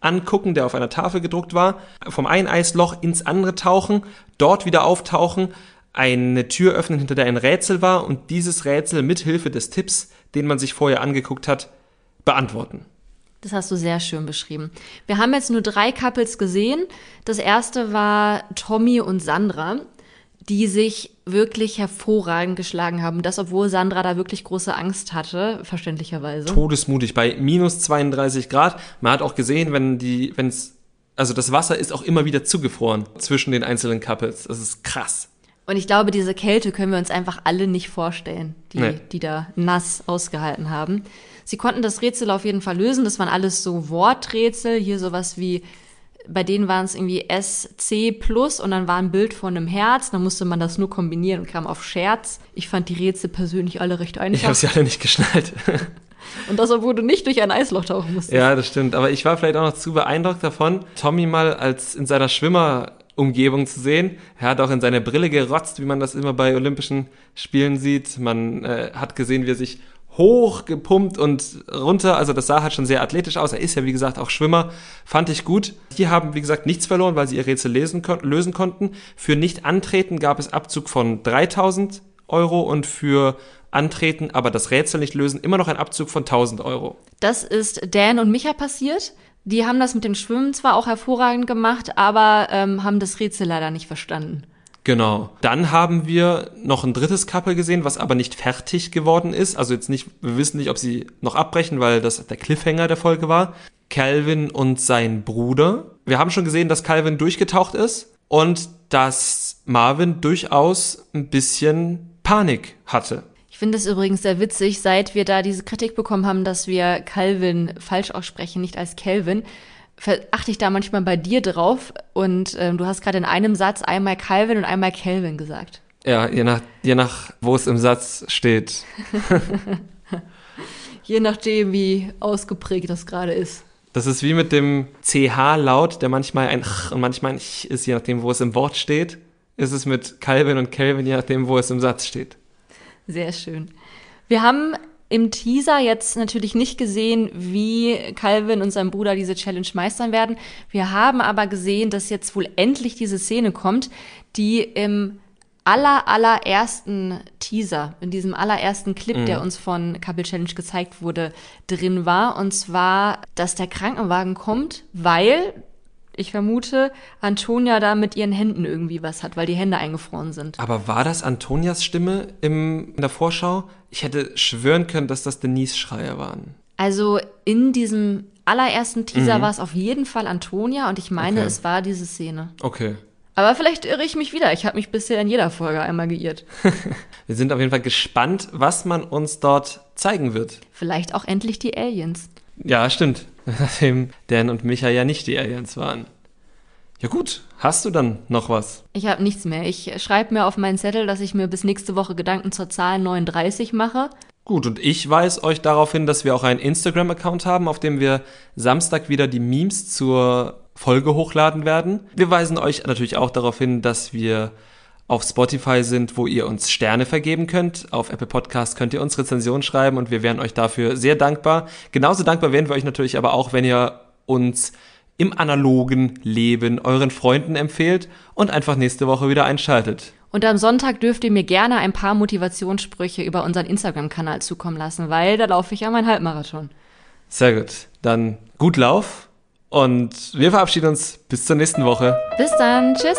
angucken, der auf einer Tafel gedruckt war, vom einen Eisloch ins andere tauchen, dort wieder auftauchen, eine Tür öffnen, hinter der ein Rätsel war und dieses Rätsel mit Hilfe des Tipps, den man sich vorher angeguckt hat, beantworten. Das hast du sehr schön beschrieben. Wir haben jetzt nur drei Couples gesehen. Das erste war Tommy und Sandra, die sich wirklich hervorragend geschlagen haben. Das, obwohl Sandra da wirklich große Angst hatte, verständlicherweise. Todesmutig bei minus 32 Grad. Man hat auch gesehen, wenn die, wenn's, also das Wasser ist auch immer wieder zugefroren zwischen den einzelnen Couples. Das ist krass. Und ich glaube, diese Kälte können wir uns einfach alle nicht vorstellen, die, Nee. die da nass ausgehalten haben. Sie konnten das Rätsel auf jeden Fall lösen. Das waren alles so Worträtsel. Hier sowas wie, bei denen waren es irgendwie SC plus und dann war ein Bild von einem Herz. Dann musste man das nur kombinieren und kam auf Scherz. Ich fand die Rätsel persönlich alle recht Ich habe einfach. sie alle nicht geschnallt. Und das, obwohl du nicht durch ein Eisloch tauchen musstest. ja, das stimmt. Aber ich war vielleicht auch noch zu beeindruckt davon, Tommy mal als in seiner Schwimmerumgebung zu sehen. Er hat auch in seine Brille gerotzt, wie man das immer bei Olympischen Spielen sieht. Man äh, hat gesehen, wie er sich hoch gepumpt und runter. Also das sah halt schon sehr athletisch aus. Er ist ja, wie gesagt, auch Schwimmer. Fand ich gut. Die haben, wie gesagt, nichts verloren, weil sie ihr Rätsel lesen, lösen konnten. Für Nicht-Antreten gab es Abzug von 3000 Euro und für Antreten, aber das Rätsel nicht lösen, immer noch ein Abzug von 1000 Euro. Das ist Dan und Micha passiert. Die haben das mit dem Schwimmen zwar auch hervorragend gemacht, aber ähm, haben das Rätsel leider nicht verstanden. Genau. Dann haben wir noch ein drittes Couple gesehen, was aber nicht fertig geworden ist. Also jetzt nicht, wir wissen nicht, ob sie noch abbrechen, weil das der Cliffhanger der Folge war. Calvin und sein Bruder. Wir haben schon gesehen, dass Calvin durchgetaucht ist und dass Marvin durchaus ein bisschen Panik hatte. Ich finde es übrigens sehr witzig, seit wir da diese Kritik bekommen haben, dass wir Calvin falsch aussprechen, nicht als Calvin, achte ich da manchmal bei dir drauf und ähm, du hast gerade in einem Satz einmal Calvin und einmal Calvin gesagt. Ja, je nach, je nach, wo es im Satz steht. Je nachdem, wie ausgeprägt das gerade ist. Das ist wie mit dem CH-Laut, der manchmal ein Ch und manchmal ein Ch ist, je nachdem, wo es im Wort steht. Ist es mit Calvin und Calvin, je nachdem, wo es im Satz steht. Sehr schön. Wir haben im Teaser jetzt natürlich nicht gesehen, wie Calvin und sein Bruder diese Challenge meistern werden. Wir haben aber gesehen, dass jetzt wohl endlich diese Szene kommt, die im aller, allerersten Teaser, in diesem allerersten Clip, der uns von Couple Challenge gezeigt wurde, drin war. Und zwar, dass der Krankenwagen kommt, weil, ich vermute, Antonia da mit ihren Händen irgendwie was hat, weil die Hände eingefroren sind. Aber war das Antonias Stimme im, in der Vorschau? Ich hätte schwören können, dass das Denise-Schreier waren. Also in diesem allerersten Teaser war es auf jeden Fall Antonia und ich meine, Okay. es war diese Szene. Okay. Aber vielleicht irre ich mich wieder. Ich habe mich bisher in jeder Folge einmal geirrt. Wir sind auf jeden Fall gespannt, was man uns dort zeigen wird. Vielleicht auch endlich die Aliens. Ja, stimmt. Nachdem Dan und Micha ja nicht die Aliens waren. Ja gut, hast du dann noch was? Ich habe nichts mehr. Ich schreibe mir auf meinen Zettel, dass ich mir bis nächste Woche Gedanken zur Zahl 39 mache. Gut, und ich weise euch darauf hin, dass wir auch einen Instagram-Account haben, auf dem wir Samstag wieder die Memes zur Folge hochladen werden. Wir weisen euch natürlich auch darauf hin, dass wir auf Spotify sind, wo ihr uns Sterne vergeben könnt. Auf Apple Podcast könnt ihr uns Rezensionen schreiben und wir wären euch dafür sehr dankbar. Genauso dankbar wären wir euch natürlich aber auch, wenn ihr uns im analogen Leben euren Freunden empfehlt und einfach nächste Woche wieder einschaltet. Und am Sonntag dürft ihr mir gerne ein paar Motivationssprüche über unseren Instagram-Kanal zukommen lassen, weil da laufe ich ja meinen Halbmarathon. Sehr gut. Dann gut Lauf und wir verabschieden uns bis zur nächsten Woche. Bis dann. Tschüss.